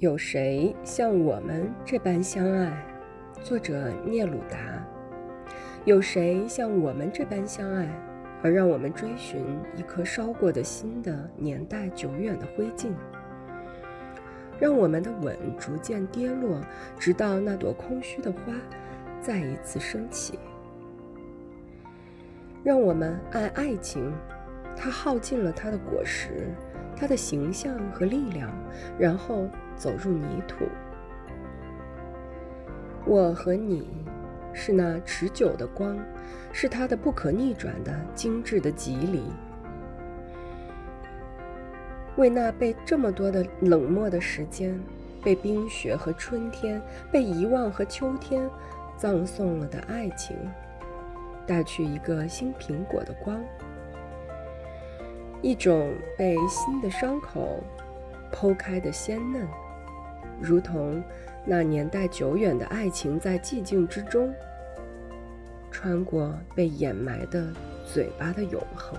有谁像我们这般相爱？作者聂鲁达。有谁像我们这般相爱，而让我们追寻一颗烧过的心的年代久远的灰烬？让我们的吻逐渐跌落，直到那朵空虚的花再一次升起。让我们爱爱情，它耗尽了它的果实。他的形象和力量，然后走入泥土。我和你，是那持久的光，是它的不可逆转的精致的极离。为那被这么多的冷漠的时间，被冰雪和春天，被遗忘和秋天，葬送了的爱情，带去一个新苹果的光。一种被新的伤口剖开的鲜嫩，如同那年代久远的爱情，在寂静之中穿过被掩埋的嘴巴的永恒。